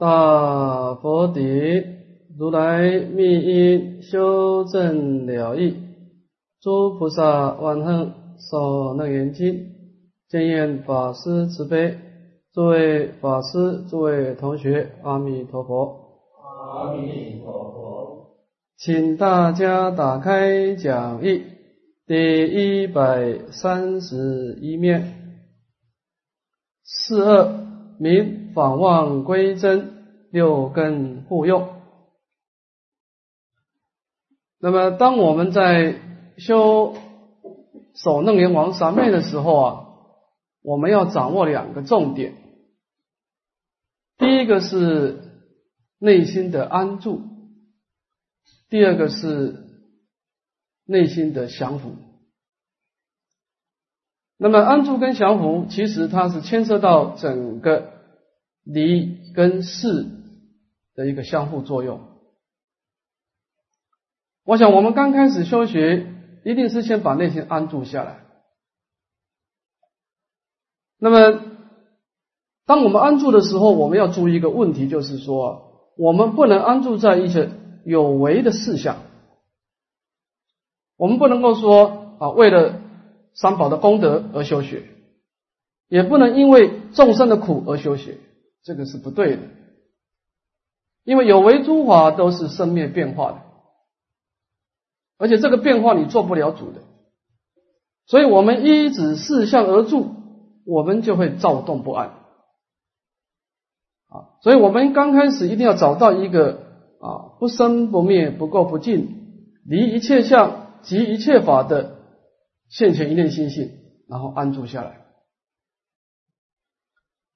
大佛顶，如来密因修正了义，诸菩萨万恨受楞严经，见愿法师慈悲，诸位法师，诸位同学，阿弥陀佛，阿弥陀佛，请大家打开讲义第一百三十一面，四二名访望归真。六根互用。那么，当我们在修守楞严王三昧的时候啊，我们要掌握两个重点。第一个是内心的安住，第二个是内心的降伏。那么，安住跟降伏，其实它是牵涉到整个离跟事。的一个相互作用，我想我们刚开始修学，一定是先把内心安住下来。那么，当我们安住的时候，我们要注意一个问题，就是说，我们不能安住在一些有为的事项，我们不能够说啊，为了三宝的功德而修学，也不能因为众生的苦而修学，这个是不对的。因为有为诸法都是生灭变化的，而且这个变化你做不了主的，所以我们依止四相而住，我们就会躁动不安。啊，所以我们刚开始一定要找到一个啊不生不灭、不垢不净、离一切相、即一切法的现前一念心性，然后安住下来。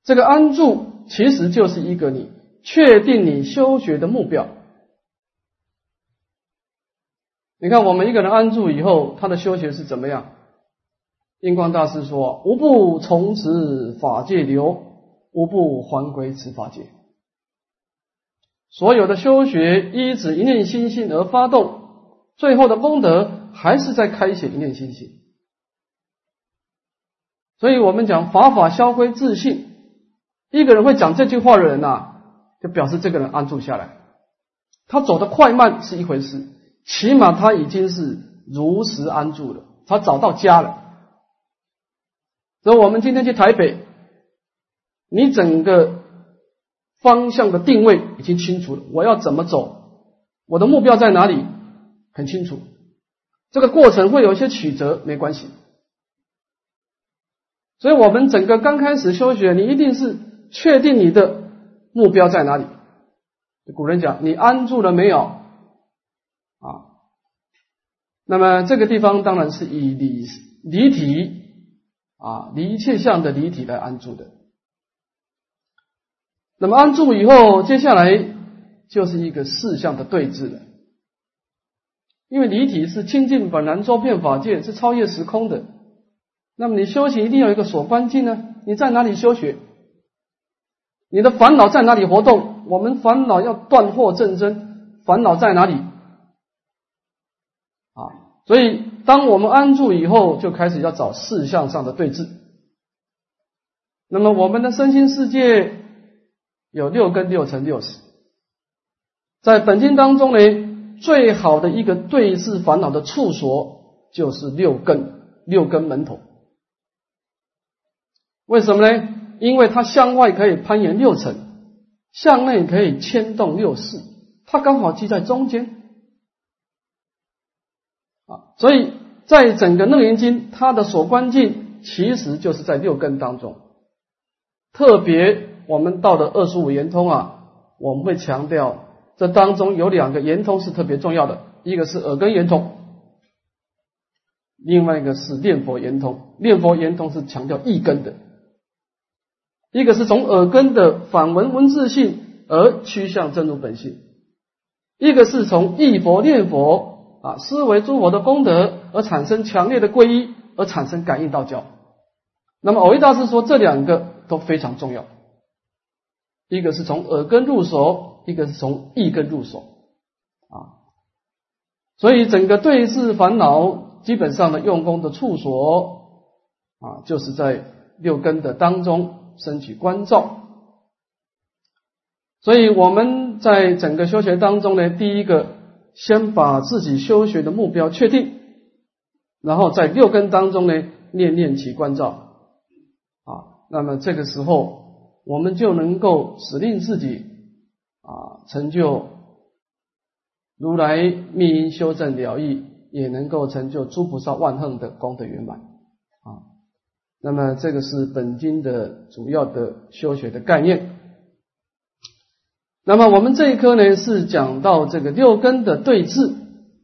这个安住其实就是一个你。确定你修学的目标。你看，我们一个人安住以后，他的修学是怎么样？印光大师说：“无不从此法界流，无不还归此法界。”所有的修学依止一念心性而发动，最后的功德还是在开显一念心性。所以我们讲法法消归自信。一个人会讲这句话的人呐。就表示这个人安住下来，他走的快慢是一回事，起码他已经是如实安住了，他找到家了。所以，我们今天去台北，你整个方向的定位已经清楚了，我要怎么走，我的目标在哪里，很清楚。这个过程会有一些曲折，没关系。所以我们整个刚开始修学，你一定是确定你的。目标在哪里？古人讲：“你安住了没有？”啊，那么这个地方当然是以离离体啊离一切相的离体来安住的。那么安住以后，接下来就是一个四相的对峙了。因为离体是清净本然周遍法界，是超越时空的。那么你修行一定要有一个所观境呢？你在哪里修学？你的烦恼在哪里活动？我们烦恼要断惑正真，烦恼在哪里？啊，所以当我们安住以后，就开始要找事相上的对峙。那么我们的身心世界有六根六尘六识，在本经当中呢，最好的一个对治烦恼的处所就是六根，六根门头。为什么呢？因为它向外可以攀岩六层，向内可以牵动六世，它刚好记在中间啊，所以在整个楞严经，它的所关境其实就是在六根当中。特别我们到的二十五圆通啊，我们会强调这当中有两个圆通是特别重要的，一个是耳根圆通，另外一个是念佛圆通。念佛圆通是强调一根的。一个是从耳根的反闻文字性而趋向真如本性，一个是从忆佛念佛啊思维诸佛的功德而产生强烈的皈依而产生感应道教。那么偶一大师说这两个都非常重要，一个是从耳根入手，一个是从意根入手啊。所以整个对治烦恼基本上的用功的处所啊，就是在六根的当中。升起关照，所以我们在整个修学当中呢，第一个先把自己修学的目标确定，然后在六根当中呢，念念起关照啊，那么这个时候我们就能够使令自己啊成就如来密因修正了义，也能够成就诸菩萨万恨的功德圆满啊。那么这个是本经的主要的修学的概念。那么我们这一科呢，是讲到这个六根的对治，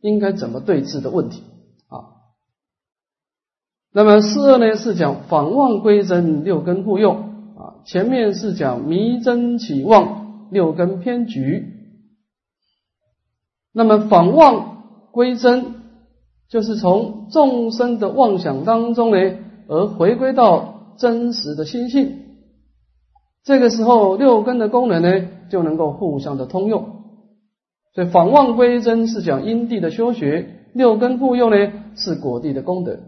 应该怎么对治的问题啊。那么四二呢是讲反妄归真，六根互用啊。前面是讲迷真起妄，六根偏局。那么反妄归真，就是从众生的妄想当中呢，而回归到真实的心性。这个时候，六根的功能呢，就能够互相的通用。所以反妄归真是讲因地的修学，六根互用呢是果地的功德。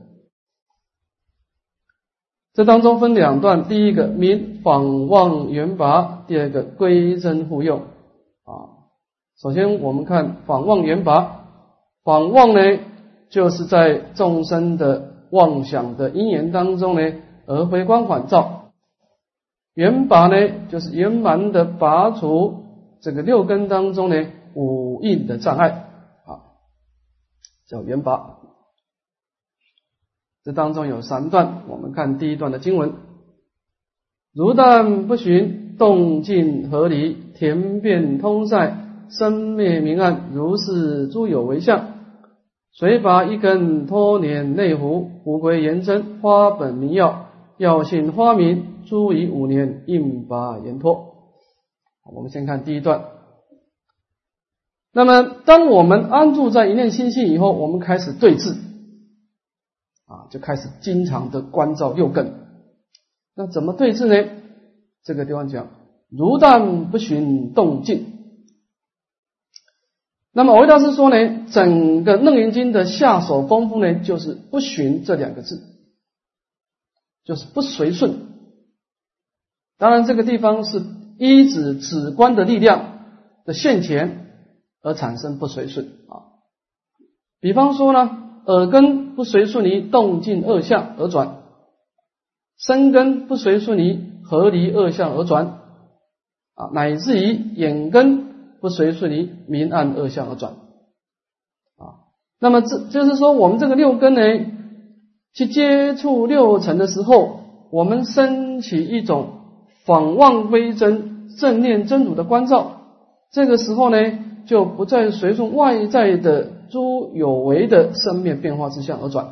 这当中分两段，第一个明反妄圆拔，第二个归真互用。啊，首先我们看反妄圆拔，反妄呢，就是在众生的妄想的因缘当中呢，而回光返照。圆拔呢，就是圆满的拔除这个六根当中呢五印的障碍啊，叫圆拔。这当中有三段，我们看第一段的经文：如但不寻，动静合离，田变通塞，生灭明暗，如是诸有为相。谁拔一根脱捻内湖，湖归延真，花本名药，药性花名。诸以五年应拔延脱。我们先看第一段。那么，当我们安住在一念心性以后，我们开始对治，啊，就开始经常的关照六根。那怎么对治呢？这个地方讲，如但不寻动静。那么，维大师说呢，整个楞严经的下手功夫呢，就是不寻这两个字，就是不随顺。当然，这个地方是依止止观的力量的现前而产生不随顺啊。比方说呢，耳根不随顺于动静二相而转，身根不随顺于合离二相而转啊，乃至于眼根不随顺于明暗二相而转啊。那么这就是说，我们这个六根呢，去接触六尘的时候，我们升起一种。反望归真，正念真如的关照，这个时候呢，就不再随从外在的诸有为的生灭变化之相而转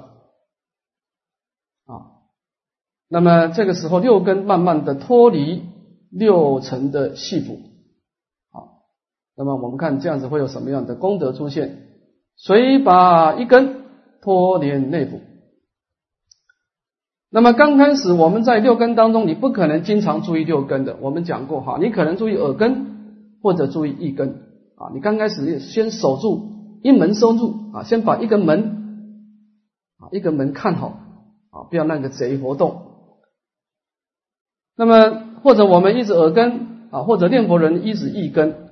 啊。那么这个时候，六根慢慢的脱离六尘的系缚。那么我们看这样子会有什么样的功德出现？谁把一根脱连内部。那么刚开始我们在六根当中，你不可能经常注意六根的。我们讲过哈，你可能注意耳根或者注意一根啊。你刚开始先守住一门收住啊，先把一个门啊一个门看好啊，不要让个贼活动。那么或者我们一直耳根啊，或者念佛人一直一根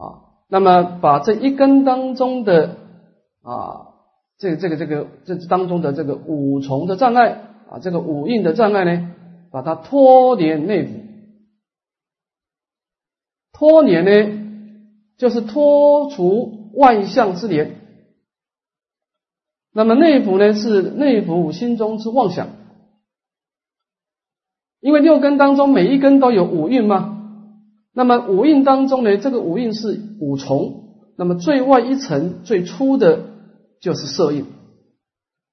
啊，那么把这一根当中的啊这个这个这个这当中的这个五重的障碍。啊，这个五印的障碍呢，把它脱连内府。脱连呢，就是脱除万相之连。那么内府呢，是内府心中之妄想。因为六根当中每一根都有五蕴嘛。那么五蕴当中呢，这个五蕴是五重。那么最外一层最初的就是色印。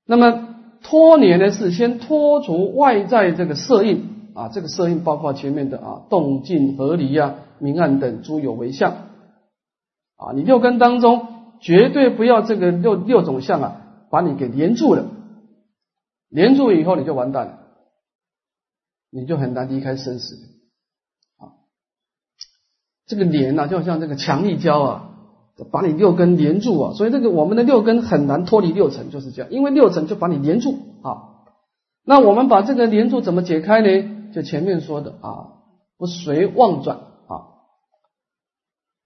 那么脱年呢是先脱除外在这个色印啊，这个色印包括前面的啊动静合离啊明暗等诸有为相啊，你六根当中绝对不要这个六六种相啊把你给连住了，连住以后你就完蛋了，你就很难离开生死，这个连呐就像这个强力胶啊。把你六根连住啊，所以这个我们的六根很难脱离六尘，就是这样。因为六尘就把你连住啊。那我们把这个连住怎么解开呢？就前面说的啊，不随妄转啊。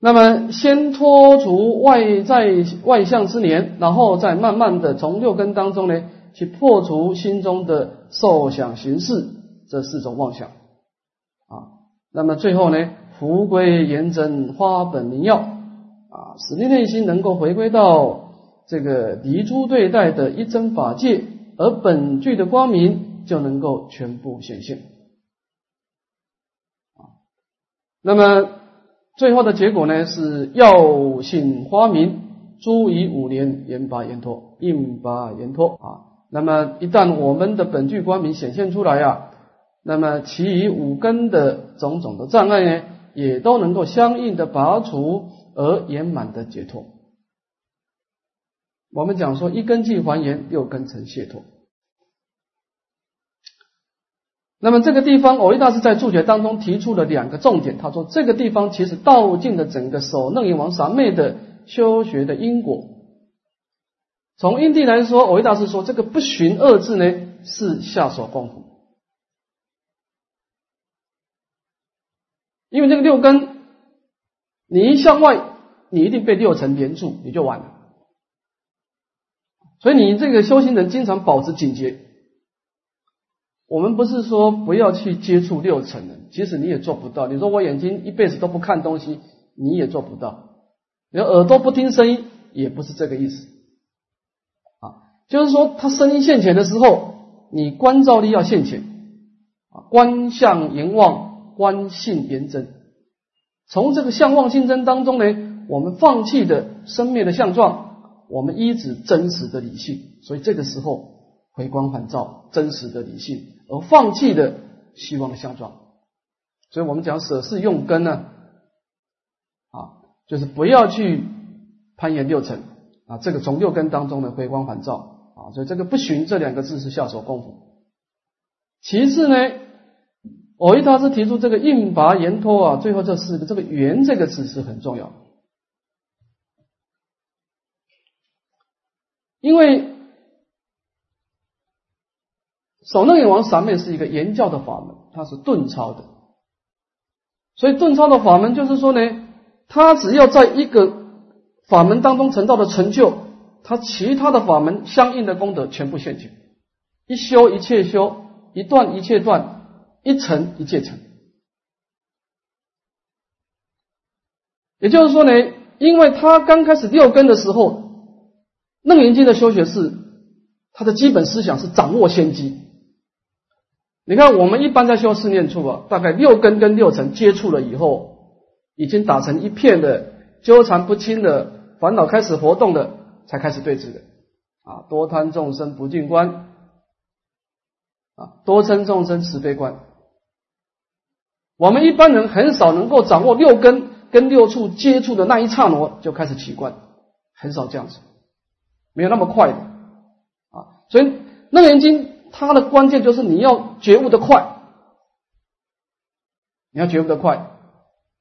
那么先脱除外在外相之念，然后再慢慢的从六根当中呢，去破除心中的受想行识这四种妄想啊。那么最后呢，福归严真花本明耀啊，使你内心能够回归到这个离诸对待的一真法界，而本具的光明就能够全部显现啊。那么。最后的结果呢是药性花明，诸以五年严拔严脱，应拔严脱啊。那么一旦我们的本具光明显现出来啊，那么其余五根的种种的障碍呢，也都能够相应的拔除而圆满的解脱。我们讲说一根既还原，六根成解脱。那么这个地方，藕益大师在注解当中提出了两个重点。他说，这个地方其实道尽了整个首楞严王三昧的修学的因果。从因地来说，藕益大师说，这个不寻二字呢，是下手功夫。因为这个六根，你一向外，你一定被六尘连住，你就完了。所以你这个修行人经常保持警觉。我们不是说不要去接触六尘的，其实你也做不到。你说我眼睛一辈子都不看东西，你也做不到。你耳朵不听声音，也不是这个意思。啊，就是说，他声音现前的时候，你观照力要现前。啊，观相言望，观性言真。从这个相望性真当中呢，我们放弃的生灭的相状，我们依止真实的理性。所以这个时候。回光返照，真实的理性，而放弃的希望的相状。所以我们讲舍事用根呢，啊，就是不要去攀岩六尘啊。这个从六根当中的回光返照啊，所以这个不寻这两个字是下手功夫。其次呢，我一大师提出这个应拔言脱啊，最后这四个这个圆这个字是很重要，因为。首楞严王三昧是一个言教的法门，它是顿超的，所以顿超的法门就是说呢，他只要在一个法门当中成道的成就，他其他的法门相应的功德全部现前，一修一切修，一断一切断，一层一切成。也就是说呢，因为他刚开始六根的时候，楞严经的修学是他的基本思想是掌握先机。你看，我们一般在修四念处啊，大概六根跟六尘接触了以后，已经打成一片的纠缠不清的烦恼开始活动的，才开始对峙的啊。多贪众生不净观啊，多嗔众生慈悲观。我们一般人很少能够掌握六根跟六处接触的那一刹那就开始起观，很少这样子，没有那么快的啊。所以《楞严经》。它的关键就是你要觉悟的快，你要觉悟的快。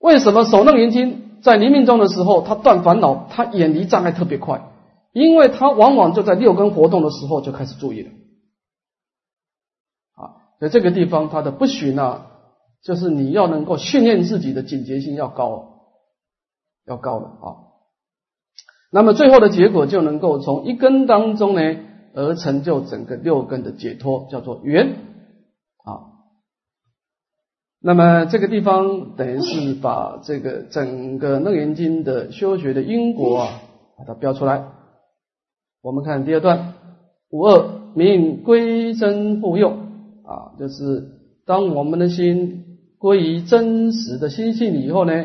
为什么手楞严经在临命中的时候，他断烦恼，他远离障碍特别快？因为他往往就在六根活动的时候就开始注意了。啊，在这个地方，他的不许呢，就是你要能够训练自己的警觉性要高，要高的啊。那么最后的结果就能够从一根当中呢。而成就整个六根的解脱，叫做圆啊。那么这个地方等于是把这个整个楞严经的修学的因果啊，把它标出来。我们看第二段，五二名归真复用啊，就是当我们的心归于真实的心性以后呢，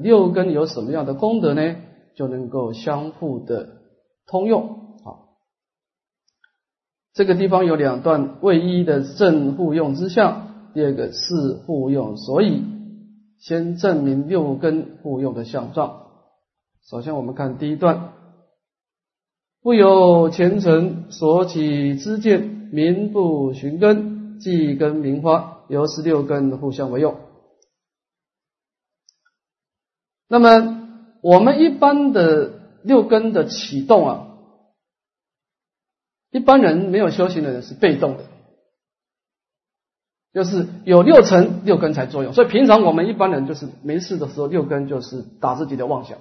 六根有什么样的功德呢？就能够相互的通用。好这个地方有两段为一的正互用之相，第二个是互用，所以先证明六根互用的相状。首先我们看第一段，不由前尘所起之见，名不寻根，即根名花，由是六根互相为用。那么我们一般的六根的启动啊。一般人没有修行的人是被动的，就是有六尘六根才作用。所以平常我们一般人就是没事的时候，六根就是打自己的妄想。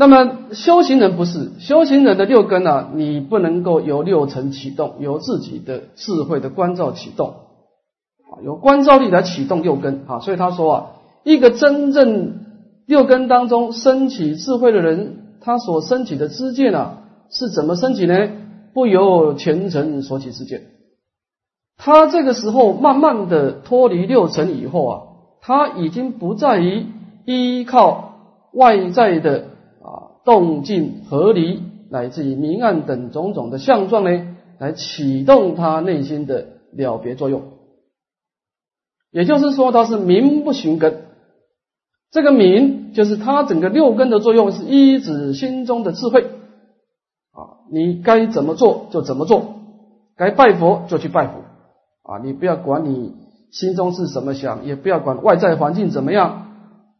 那么修行人不是修行人的六根啊，你不能够由六尘启动，由自己的智慧的关照启动啊，由关照力来启动六根啊。所以他说啊，一个真正六根当中升起智慧的人，他所升起的知见啊，是怎么升起呢？不由前尘所起之见。他这个时候慢慢的脱离六尘以后啊，他已经不在于依靠外在的。动静合离，乃至于明暗等种种的相状呢，来启动他内心的了别作用。也就是说，它是明不寻根。这个明，就是他整个六根的作用，是一指心中的智慧啊。你该怎么做就怎么做，该拜佛就去拜佛啊。你不要管你心中是什么想，也不要管外在环境怎么样。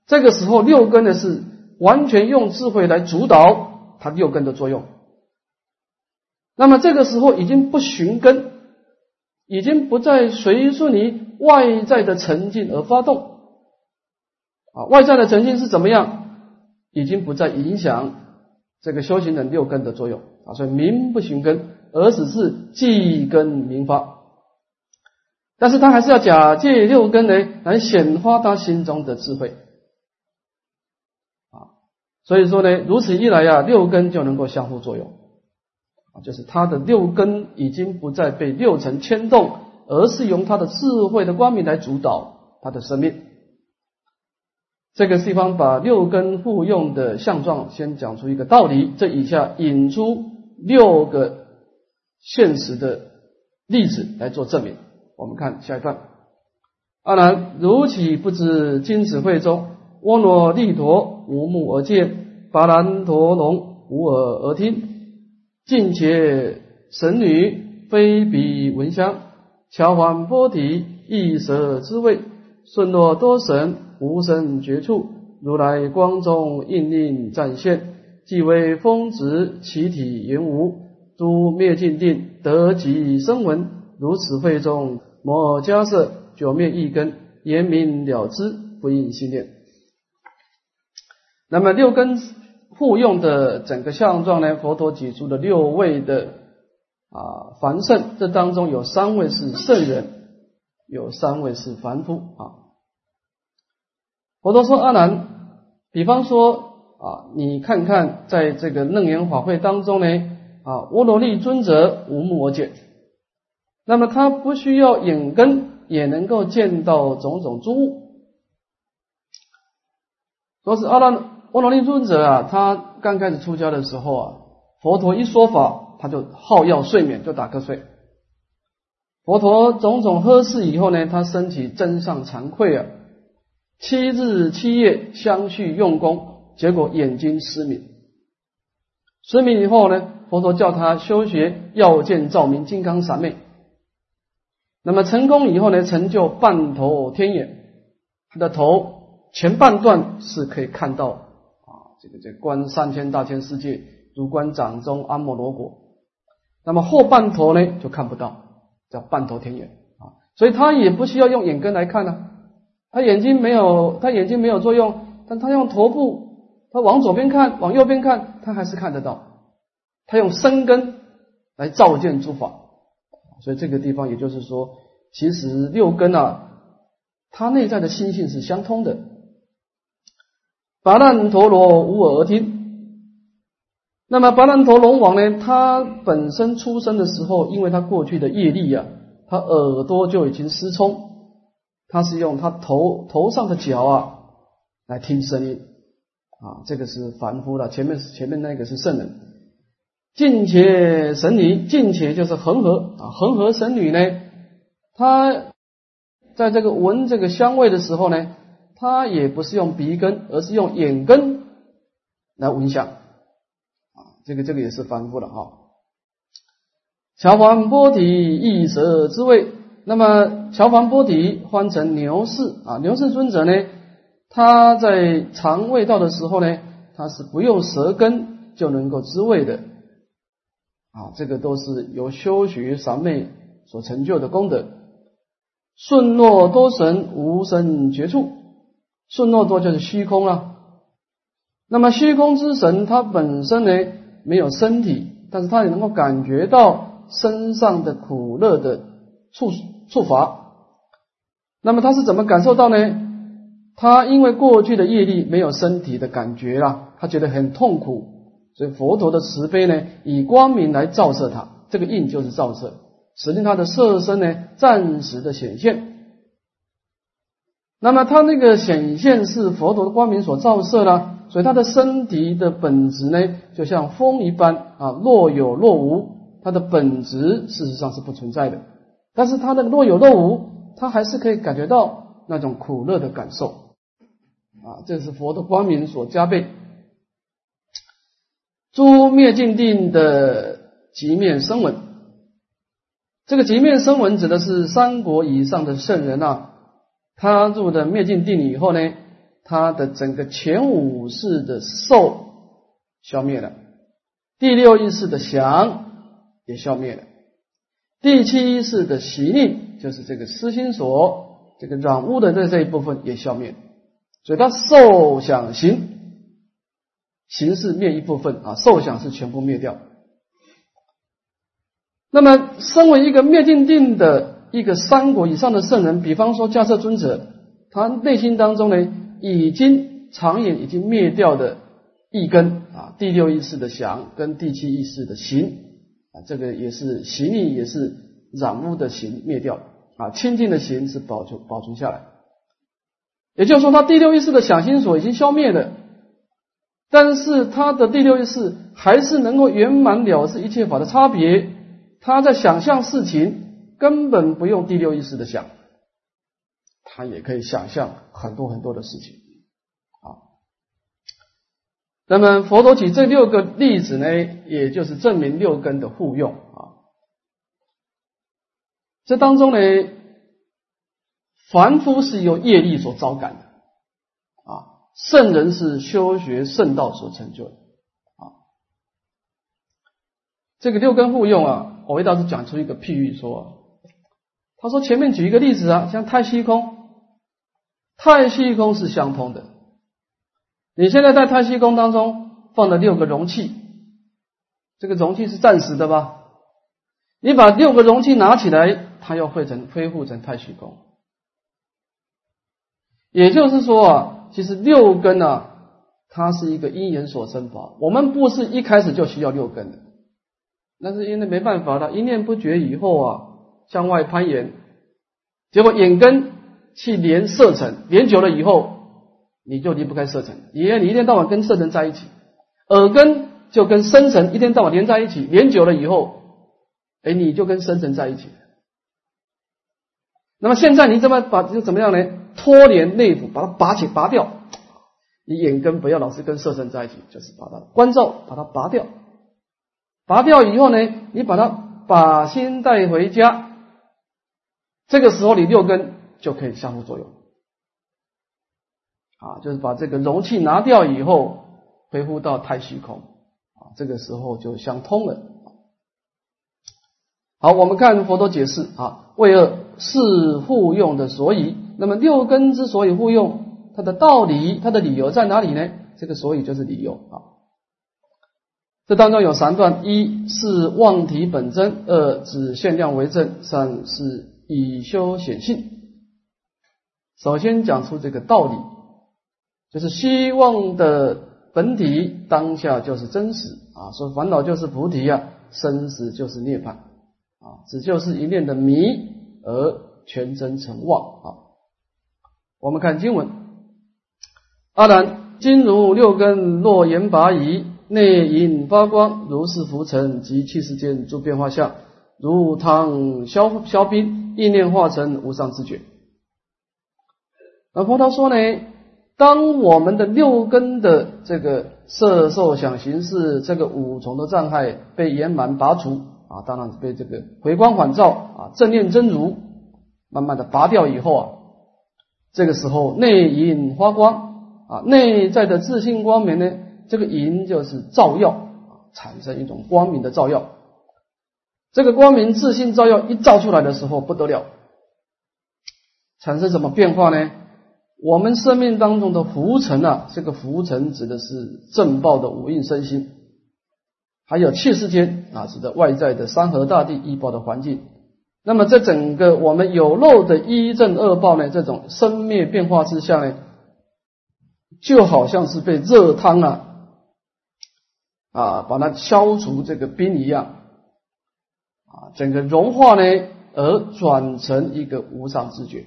这个时候，六根的是。完全用智慧来主导它六根的作用，那么这个时候已经不寻根，已经不再随顺于外在的沉静而发动啊，外在的沉静是怎么样？已经不再影响这个修行人六根的作用啊，所以名不寻根，而只是记根明发，但是他还是要假借六根呢来显发他心中的智慧。所以说呢，如此一来呀，六根就能够相互作用啊，就是他的六根已经不再被六尘牵动，而是用他的智慧的光明来主导他的生命。这个地方把六根互用的相状先讲出一个道理，这以下引出六个现实的例子来做证明。我们看下一段，阿难，如其不知金子会中婀娜利陀无目而见？巴兰陀龙无耳而听，尽且神女非彼闻香，乔环波提一舌之味，顺若多神无生绝处，如来光中应令展现，即为风直其体圆无，诸灭尽定得及生闻，如此会中莫加设九灭一根，言明了之，不应心念。那么六根。互用的整个相状呢？佛陀举出的六位的啊凡圣，这当中有三位是圣人，有三位是凡夫啊。佛陀说：“阿难，比方说啊，你看看在这个楞严法会当中呢，啊，波罗利尊者无目而见，那么他不需要眼根也能够见到种种诸物，说是阿难。”波罗利尊者啊，他刚开始出家的时候啊，佛陀一说法，他就好要睡眠，就打瞌睡。佛陀种种呵斥以后呢，他身体真上惭愧啊，七日七夜相续用功，结果眼睛失明。失明以后呢，佛陀叫他修学要见照明金刚三昧。那么成功以后呢，成就半头天眼，他的头前半段是可以看到。这个这观三千大千世界，如观掌中阿摩罗果。那么后半头呢，就看不到，叫半头天眼啊。所以他也不需要用眼根来看呢，他眼睛没有，他眼睛没有作用，但他用头部，他往左边看，往右边看，他还是看得到。他用身根来照见诸法，所以这个地方也就是说，其实六根啊，它内在的心性是相通的。巴难陀罗无耳听。那么巴难陀龙王呢？他本身出生的时候，因为他过去的业力啊，他耳朵就已经失聪。他是用他头头上的角啊来听声音啊，这个是凡夫了。前面前面那个是圣人。近且神女，近且就是恒河啊，恒河神女呢，她在这个闻这个香味的时候呢。他也不是用鼻根，而是用眼根来闻香啊，这个这个也是反复的哈。乔环波提一舌之味，那么乔环波提换成牛氏啊，牛氏尊者呢，他在尝味道的时候呢，他是不用舌根就能够知味的啊，这个都是由修学三昧所成就的功德。顺诺多神无生绝处，顺诺多就是虚空了。那么虚空之神，它本身呢没有身体，但是它也能够感觉到身上的苦乐的触触法。那么他是怎么感受到呢？他因为过去的业力没有身体的感觉了，他觉得很痛苦，所以佛陀的慈悲呢，以光明来照射他，这个印就是照射，使令他的色身呢暂时的显现。那么他那个显现是佛陀的光明所照射了。所以他的身体的本质呢，就像风一般啊，若有若无，它的本质事实上是不存在的。但是它的若有若无，他还是可以感觉到那种苦乐的感受啊，这是佛的光明所加倍。诸灭尽定的极面声闻，这个极面声闻指的是三国以上的圣人啊，他入的灭尽定以后呢。他的整个前五世的受消灭了，第六意识的想也消灭了，第七意识的习令就是这个私心所这个染污的这这一部分也消灭，所以他受想行形式灭一部分啊，受想是全部灭掉。那么，身为一个灭尽定的一个三国以上的圣人，比方说迦叶尊者，他内心当中呢？已经长眼已经灭掉的一根啊，第六意识的想跟第七意识的行啊，这个也是行力也是染污的行灭掉啊，清净的行是保存保存下来。也就是说，他第六意识的想心所已经消灭了，但是他的第六意识还是能够圆满了知一切法的差别。他在想象事情根本不用第六意识的想。他也可以想象很多很多的事情啊。那么佛陀举这六个例子呢，也就是证明六根的互用啊。这当中呢，凡夫是由业力所招感的啊，圣人是修学圣道所成就的啊。这个六根互用啊，我为大师讲出一个譬喻说，他说前面举一个例子啊，像太虚空。太虚空是相通的。你现在在太虚空当中放了六个容器，这个容器是暂时的吧？你把六个容器拿起来，它又汇成恢复成太虚空。也就是说啊，其实六根啊，它是一个因缘所生法。我们不是一开始就需要六根的，那是因为没办法了，一念不绝以后啊，向外攀岩，结果眼根。去连色尘，连久了以后，你就离不开色尘。你你一天到晚跟色尘在一起，耳根就跟深尘一天到晚连在一起，连久了以后，哎，你就跟深尘在一起。那么现在你怎么把就怎么样呢？脱连内部，把它拔起拔掉。你眼根不要老是跟色尘在一起，就是把它关照，把它拔掉。拔掉以后呢，你把它把心带回家。这个时候你六根。就可以相互作用，啊，就是把这个容器拿掉以后，恢复到太虚空，啊，这个时候就相通了。好，我们看佛陀解释啊，为二是互用的所以，那么六根之所以互用，它的道理，它的理由在哪里呢？这个所以就是理由啊。这当中有三段：一是妄体本真，二指限量为正，三是以修显性。首先讲出这个道理，就是希望的本体当下就是真实啊，说烦恼就是菩提啊，生死就是涅槃啊，只就是一念的迷而全真成妄啊。我们看经文，阿难，今如六根若言拔夷，内隐发光，如是浮尘及气世间诸变化相，如汤消消冰，意念化成无上之觉。那佛陀说呢，当我们的六根的这个色受想行识这个五重的障碍被圆满拔除啊，当然被这个回光返照啊，正念真如慢慢的拔掉以后啊，这个时候内隐发光啊，内在的自信光明呢，这个隐就是照耀，产生一种光明的照耀。这个光明自信照耀一照出来的时候不得了，产生什么变化呢？我们生命当中的浮尘啊，这个浮尘指的是正报的五蕴身心，还有气世间啊，指的外在的山河大地依报的环境。那么在整个我们有漏的一正二报呢，这种生灭变化之下呢，就好像是被热汤啊啊把它消除这个冰一样啊，整个融化呢而转成一个无上知觉。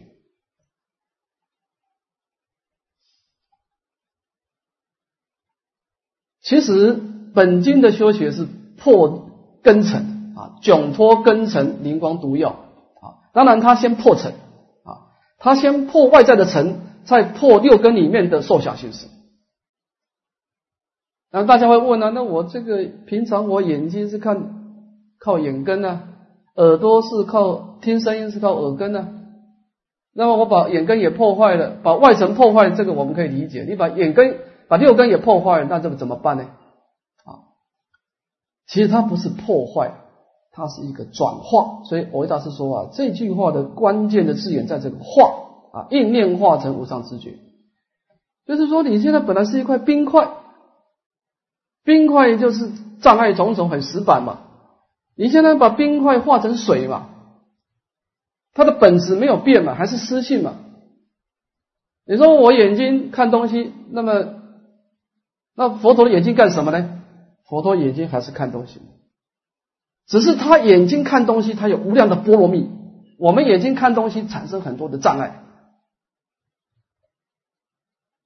其实本经的修学是破根尘啊，窘脱根尘，灵光毒药啊。当然，他先破尘啊，他先破外在的尘，再破六根里面的受想行识。那大家会问啊，那我这个平常我眼睛是看靠眼根呢，耳朵是靠听声音是靠耳根呢？那么我把眼根也破坏了，把外层破坏，这个我们可以理解。你把眼根。把六根也破坏了，那这个怎么办呢？啊，其实它不是破坏，它是一个转化。所以我维大师说啊，这句话的关键的字眼在这个化啊，应念化成无上知觉，就是说你现在本来是一块冰块，冰块就是障碍种种，很死板嘛。你现在把冰块化成水嘛，它的本质没有变嘛，还是湿性嘛。你说我眼睛看东西，那么。那佛陀的眼睛干什么呢？佛陀眼睛还是看东西，只是他眼睛看东西，他有无量的波罗蜜。我们眼睛看东西产生很多的障碍，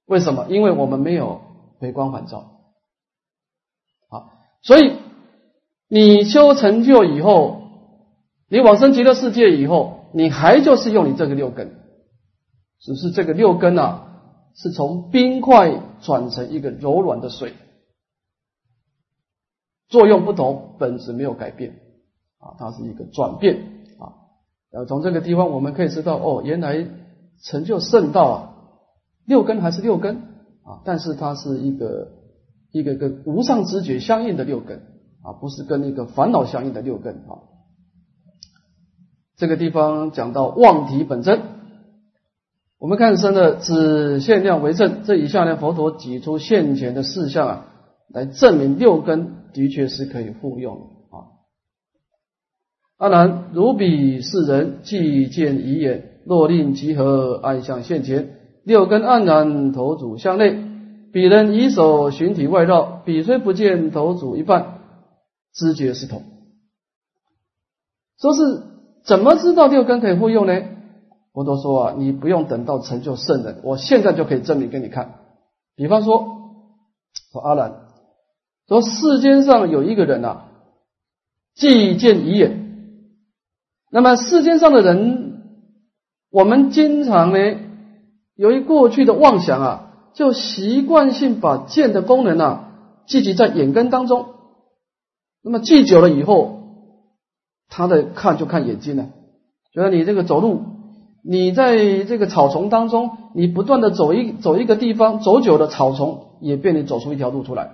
为什么？因为我们没有回光返照。好，所以你修成就以后，你往生极乐世界以后，你还就是用你这个六根，只是这个六根啊。是从冰块转成一个柔软的水，作用不同，本质没有改变啊，它是一个转变啊。然后从这个地方我们可以知道，哦，原来成就圣道啊，六根还是六根啊，但是它是一个一个跟无上知觉相应的六根啊，不是跟那个烦恼相应的六根啊。这个地方讲到妄体本真。我们看生的只限量为证，这以下呢，佛陀举出现前的事项啊，来证明六根的确是可以互用啊。阿难，如彼世人既见疑眼，若令集合暗相现前，六根黯然投主向内，彼人以手寻体外绕，彼虽不见投主一半，知觉是同。说是怎么知道六根可以互用呢？佛陀说啊，你不用等到成就圣人，我现在就可以证明给你看。比方说，说阿难说世间上有一个人啊，既见一眼。那么世间上的人，我们经常呢，由于过去的妄想啊，就习惯性把见的功能啊，聚集在眼根当中。那么记久了以后，他的看就看眼睛了，觉得你这个走路。你在这个草丛当中，你不断的走一走一个地方，走久了草丛也变你走出一条路出来，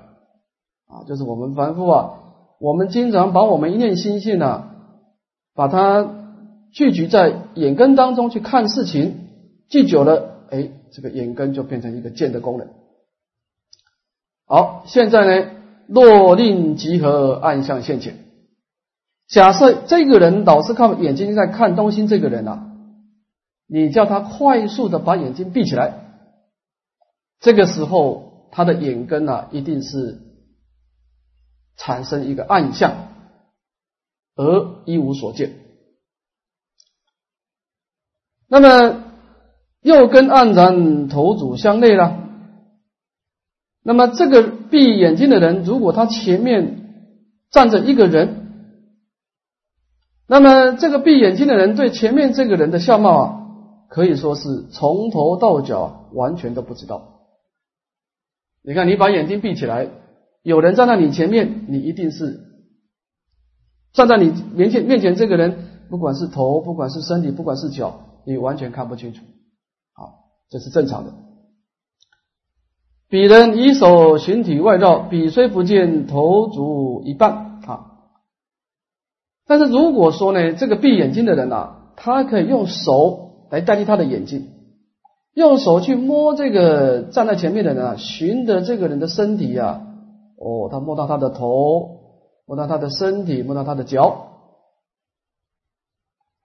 啊，就是我们凡夫啊，我们经常把我们一念心性啊，把它聚集在眼根当中去看事情，记久了，哎，这个眼根就变成一个见的功能。好，现在呢，若令集合暗象现前，假设这个人老是靠眼睛在看东西，这个人啊。你叫他快速的把眼睛闭起来，这个时候他的眼根啊，一定是产生一个暗象，而一无所见。那么右根黯然头主向内了。那么这个闭眼睛的人，如果他前面站着一个人，那么这个闭眼睛的人对前面这个人的相貌啊。可以说是从头到脚完全都不知道。你看，你把眼睛闭起来，有人站在你前面，你一定是站在你面前面前这个人，不管是头，不管是身体，不管是脚，你完全看不清楚。好，这是正常的。彼人以手寻体外绕，彼虽不见头足一半。啊，但是如果说呢，这个闭眼睛的人啊，他可以用手来代替他的眼睛，用手去摸这个站在前面的人啊，寻得这个人的身体啊，哦，他摸到他的头，摸到他的身体，摸到他的脚。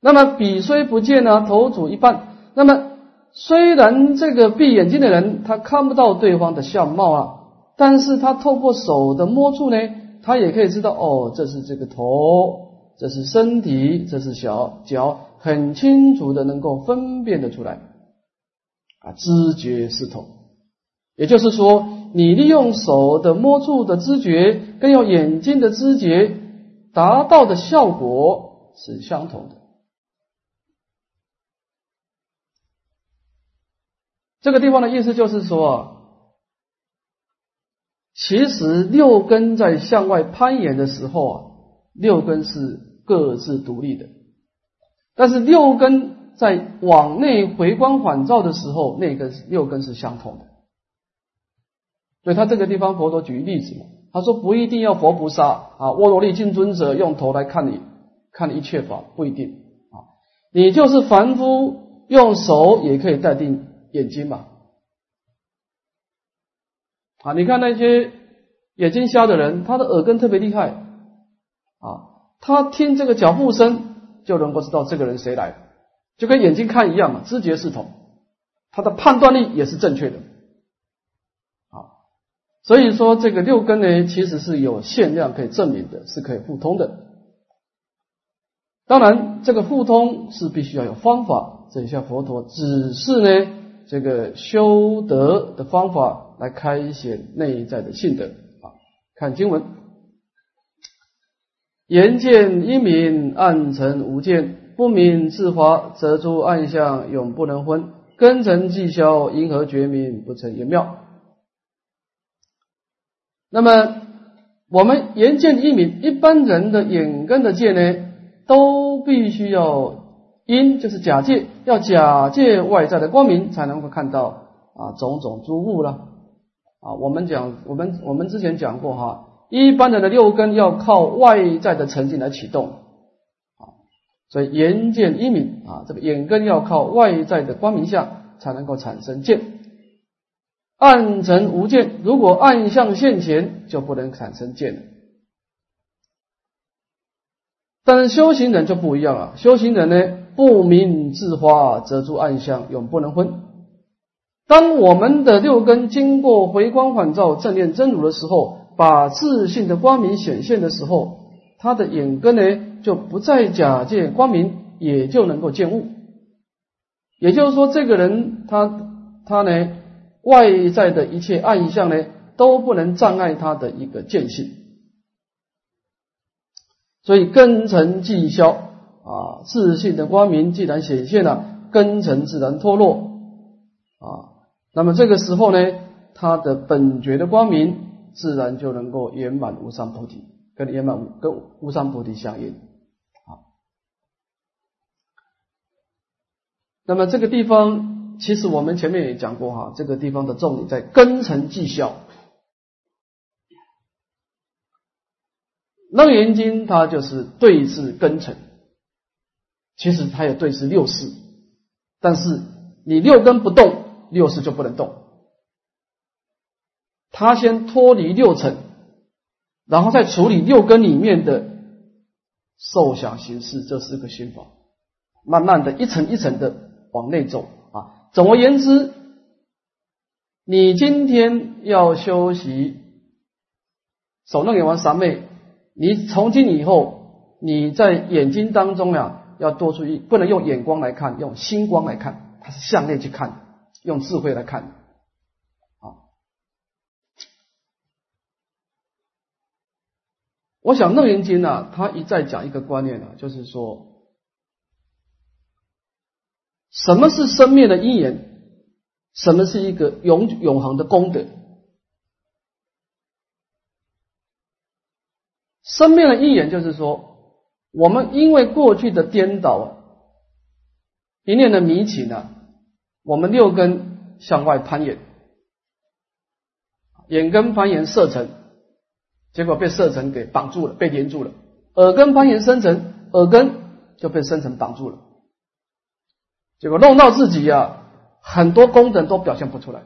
那么笔虽不见呢，头足一半。那么虽然这个闭眼睛的人他看不到对方的相貌啊，但是他透过手的摸触呢，他也可以知道哦，这是这个头，这是身体，这是小脚，很清楚的能够分辨得出来啊，知觉是同。也就是说，你利用手的摸触的知觉，跟用眼睛的知觉达到的效果是相同的。这个地方的意思就是说，其实六根在向外攀岩的时候啊，六根是各自独立的；但是六根在往内回光返照的时候，那根六根是相同的。所以他这个地方佛陀举例子嘛，他说不一定要佛菩萨啊，沃罗利金尊者用头来看你，看你一切法不一定啊，你就是凡夫用手也可以代替。眼睛嘛，啊，你看那些眼睛瞎的人，他的耳根特别厉害啊，他听这个脚步声就能够知道这个人谁来，就跟眼睛看一样嘛，知觉系统，他的判断力也是正确的啊，所以说这个六根呢，其实是有限量可以证明的，是可以互通的。当然，这个互通是必须要有方法，这一下佛陀只是呢。这个修德的方法来开显内在的性德啊！看经文，言见一明，暗沉无见，不明自华，则诸暗相永不能昏。根尘既消，因何觉明不成言妙？那么我们言见一明，一般人的眼根的见呢，都必须要。因就是假借，要假借外在的光明，才能够看到啊种种诸物了啊。我们讲，我们我们之前讲过哈，一般人的六根要靠外在的沉静来启动啊，所以眼见一明啊，这个眼根要靠外在的光明下才能够产生见。暗沉无见，如果暗相现前，就不能产生见。但是修行人就不一样了，修行人呢？不明自花，则诸暗相永不能昏。当我们的六根经过回光返照、正念真如的时候，把自信的光明显现的时候，他的眼根呢就不再假借光明，也就能够见物。也就是说，这个人他他呢外在的一切暗相呢都不能障碍他的一个见性，所以根尘既消。啊，自信的光明既然显现了，根尘自然脱落啊。那么这个时候呢，他的本觉的光明自然就能够圆满无上菩提，跟圆满跟无上菩提相应啊。那么这个地方，其实我们前面也讲过哈，这个地方的重点在根尘绩效。楞严经它就是对治根尘。其实它也对是六识，但是你六根不动，六识就不能动。他先脱离六尘，然后再处理六根里面的受想行识，这是个心法。慢慢的一层一层的往内走啊。总而言之，你今天要修习手弄眼王三昧，你从今以后你在眼睛当中呀。要多注意，不能用眼光来看，用心光来看，它是向内去看，用智慧来看。啊，我想《楞严经》呢，它一再讲一个观念呢，就是说，什么是生命的因缘？什么是一个永永恒的功德？生命的因缘就是说。我们因为过去的颠倒，一念的迷情呢，我们六根向外攀岩，眼根攀岩射程，结果被射程给绑住了，被连住了，耳根攀岩生成，耳根就被生成绑住了，结果弄到自己呀，很多功能都表现不出来。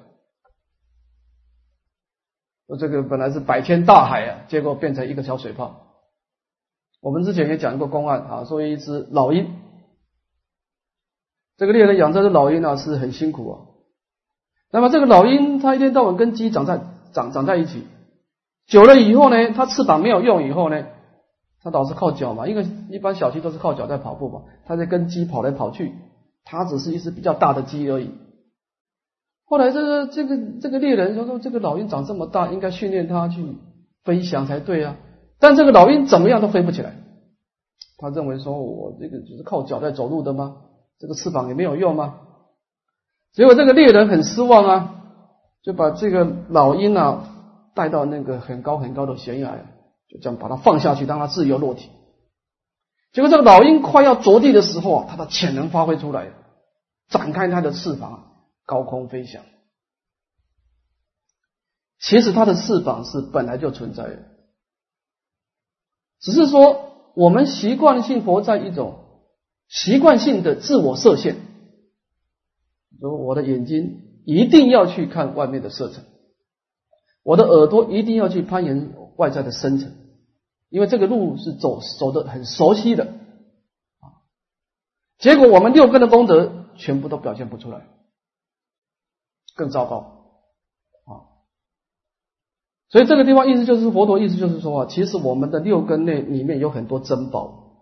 我这个本来是百天大海啊，结果变成一个小水泡。我们之前也讲过公案啊，说一只老鹰，这个猎人养这只老鹰啊是很辛苦啊。那么这个老鹰它一天到晚跟鸡长在长长在一起，久了以后呢，它翅膀没有用以后呢。它老是靠脚嘛，因为一般小鸡都是靠脚在跑步嘛，它在跟鸡跑来跑去，它只是一只比较大的鸡而已。后来这个这个这个猎人说说，这个老鹰长这么大，应该训练它去飞翔才对啊。但这个老鹰怎么样都飞不起来。他认为说，我这个就是靠脚在走路的吗？这个翅膀也没有用吗？结果这个猎人很失望啊，就把这个老鹰啊带到那个很高很高的悬崖。就这样把它放下去，让它自由落体。结果这个老鹰快要着地的时候啊，它的潜能发挥出来，展开它的翅膀，高空飞翔。其实它的翅膀是本来就存在的，只是说我们习惯性活在一种习惯性的自我设限。如我的眼睛一定要去看外面的色彩，我的耳朵一定要去攀岩外在的深层。因为这个路是走走的很熟悉的啊，结果我们六根的功德全部都表现不出来，更糟糕！所以这个地方意思就是佛陀意思就是说啊，其实我们的六根内里面有很多珍宝，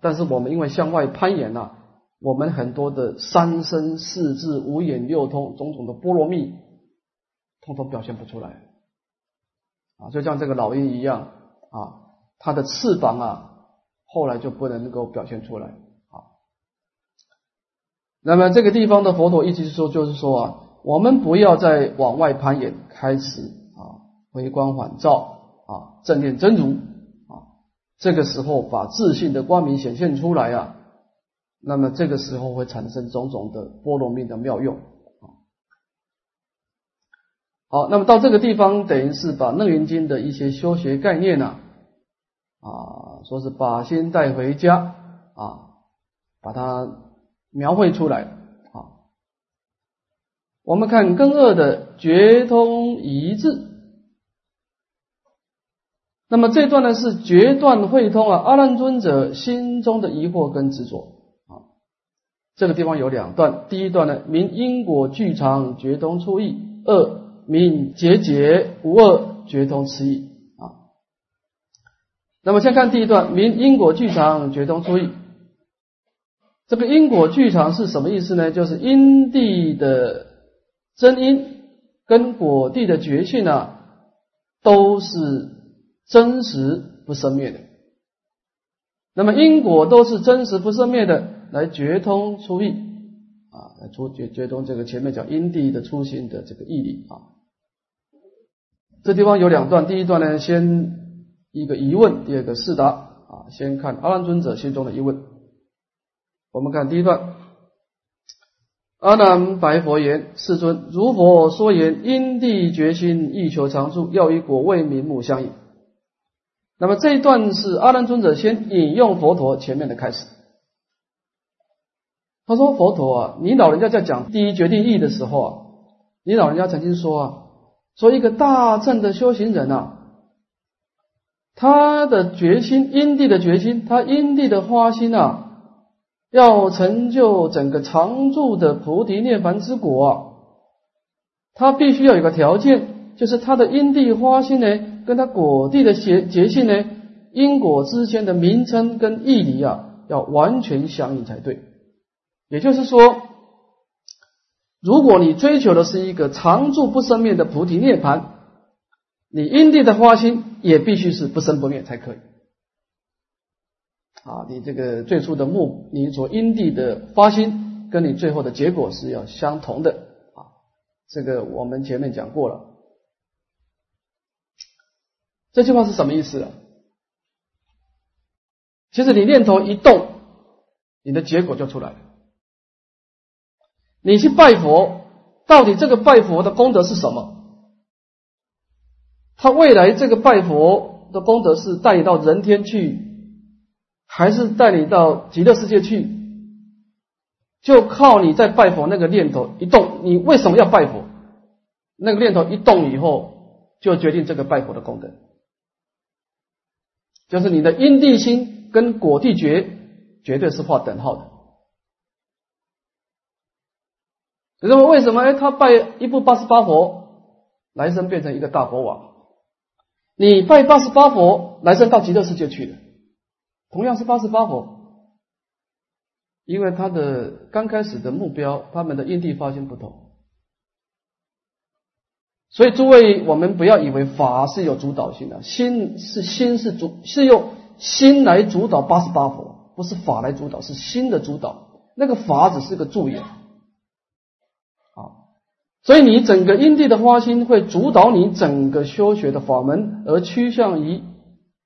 但是我们因为向外攀岩呐，我们很多的三身四智五眼六通种种的波罗蜜，通通表现不出来啊，就像这个老鹰一样。啊，它的翅膀啊，后来就不能够表现出来啊。那么这个地方的佛陀意思是说，就是说啊，我们不要再往外攀岩，开始，回光返照啊，正念真如啊。这个时候把自信的光明显现出来啊，那么这个时候会产生种种的波罗蜜的妙用啊。好，那么到这个地方，等于是把《楞严经》的一些修学概念呢。啊，说是把心带回家啊，把它描绘出来啊。我们看根二的觉通一致，那么这段呢是决断会通啊，阿难尊者心中的疑惑跟执着啊。这个地方有两段，第一段呢明因果具常觉通出意，二明结节无二觉通此意啊。那么先看第一段，明因果剧场觉通出意。这个因果剧场是什么意思呢？就是因地的真因跟果地的觉性啊，都是真实不生灭的。那么因果都是真实不生灭的，来觉通出意啊，来出觉觉通这个前面讲因地的初心的这个义理啊。这地方有两段，第一段呢先。一个疑问，第二个释答啊。先看阿难尊者心中的疑问。我们看第一段，阿难白佛言：“世尊，如佛说言，因地决心，欲求常住，要以果位名目相应。”那么这一段是阿难尊者先引用佛陀前面的开始。他说：“佛陀啊，你老人家在讲第一决定义的时候啊，你老人家曾经说啊，说一个大正的修行人啊。”他的决心，因地的决心，他因地的花心啊，要成就整个常住的菩提涅槃之果，他必须要有个条件，就是他的因地花心呢，跟他果地的结结性呢，因果之间的名称跟义理啊，要完全相应才对。也就是说，如果你追求的是一个常住不生灭的菩提涅槃，你因地的花心。也必须是不生不灭才可以啊！你这个最初的目，你所因地的发心，跟你最后的结果是要相同的啊！这个我们前面讲过了。这句话是什么意思啊？其实你念头一动，你的结果就出来了。你去拜佛，到底这个拜佛的功德是什么？他未来这个拜佛的功德是带你到人天去，还是带你到极乐世界去，就靠你在拜佛那个念头一动。你为什么要拜佛？那个念头一动以后，就决定这个拜佛的功德。就是你的因地心跟果地觉绝对是画等号的。那么为什么？哎，他拜一部八十八佛，来生变成一个大佛王；你拜八十八佛，来生到极乐世界去了。同样是八十八佛，因为他的刚开始的目标，他们的因地发心不同。所以诸位，我们不要以为法是有主导性的，心是心是主，是用心来主导八十八佛，不是法来主导，是心的主导。那个法只是个助眼。所以你整个因地的发心会主导你整个修学的法门，而趋向于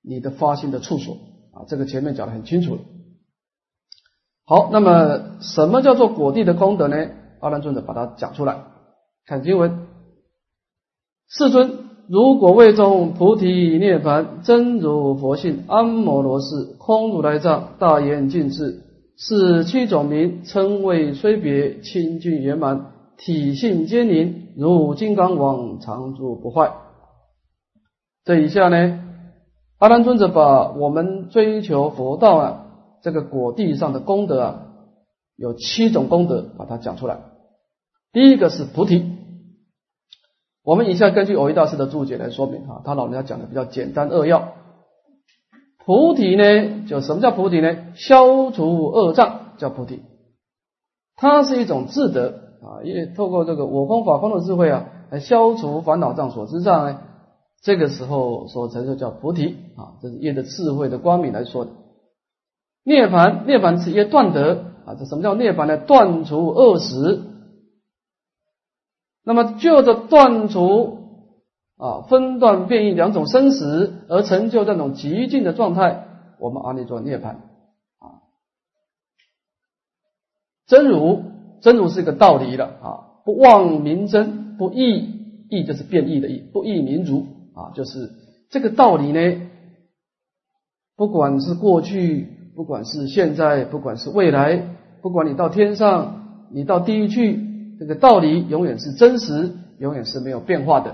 你的发心的处所啊，这个前面讲的很清楚了。好，那么什么叫做果地的功德呢？阿难尊者把它讲出来，看经文：世尊，如果未中菩提涅槃，真如佛性，安摩罗氏，空如来藏，大言尽智，是七种名，称谓虽别，清净圆满。体性坚宁，如金刚王，常住不坏。这一下呢，阿难尊者把我们追求佛道啊，这个果地上的功德啊，有七种功德，把它讲出来。第一个是菩提。我们以下根据偶一大师的注解来说明哈，他老人家讲的比较简单扼要。菩提呢，就什么叫菩提呢？消除恶障叫菩提，它是一种智德。啊，因为透过这个我空法空的智慧啊，来消除烦恼障所知障碍，这个时候所成就叫菩提啊，这是业的智慧的光明来说的。涅槃，涅槃是业断得啊，这什么叫涅槃呢？断除恶识。那么就着断除啊分段变异两种生死而成就这种极静的状态，我们阿弥陀涅槃啊，真如。真如是一个道理了啊！不忘名真，不异异就是变异的异，不异名如啊，就是这个道理呢。不管是过去，不管是现在，不管是未来，不管你到天上，你到地狱去，这个道理永远是真实，永远是没有变化的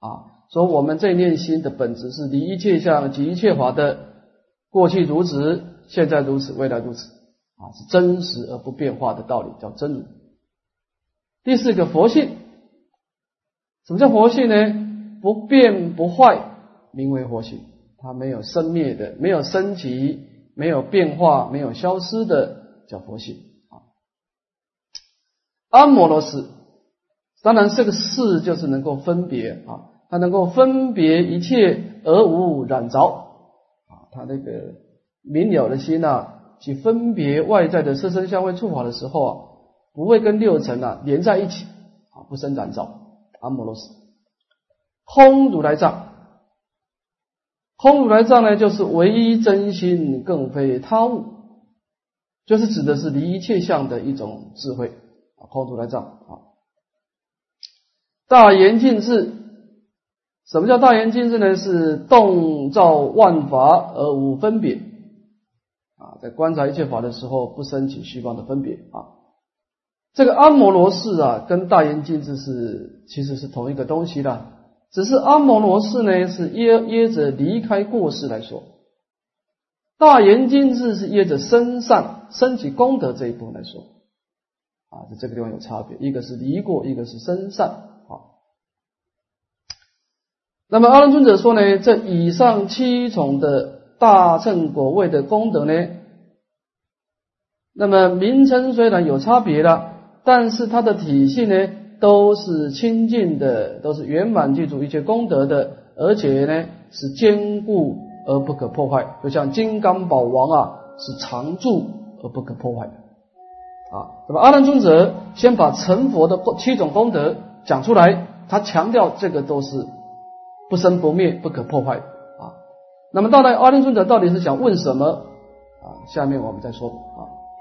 啊。所以，我们这念心的本质是离一切相即一切法的，过去如此，现在如此，未来如此。啊，是真实而不变化的道理，叫真如。第四个佛性，什么叫佛性呢？不变不坏，名为佛性。它没有生灭的，没有升级，没有变化，没有消失的，叫佛性。啊，阿摩罗斯，当然这个事就是能够分别啊，它能够分别一切而无染着啊，它那个明了的心呐。去分别外在的色身香味触法的时候啊，不会跟六尘啊连在一起啊，不生染着。阿摩罗斯，空如来藏，空如来藏呢，就是唯一真心，更非他物，就是指的是离一切相的一种智慧空如来照啊，大圆净智，什么叫大圆净智呢？是动照万法而无分别。啊，在观察一切法的时候，不生起虚妄的分别啊。这个阿摩罗氏啊，跟大圆镜智是其实是同一个东西的，只是阿摩罗氏呢是耶耶着离开过失来说，大圆镜智是耶着身上升起功德这一部分来说啊，在这个地方有差别，一个是离过，一个是身上啊。那么阿难尊者说呢，这以上七重的。大乘果位的功德呢？那么名称虽然有差别了，但是它的体系呢，都是清净的，都是圆满具足一切功德的，而且呢是坚固而不可破坏。就像金刚宝王啊，是常住而不可破坏的啊。那么阿难尊者先把成佛的七种功德讲出来，他强调这个都是不生不灭、不可破坏啊。那么，到底阿难尊者到底是想问什么啊？下面我们再说啊。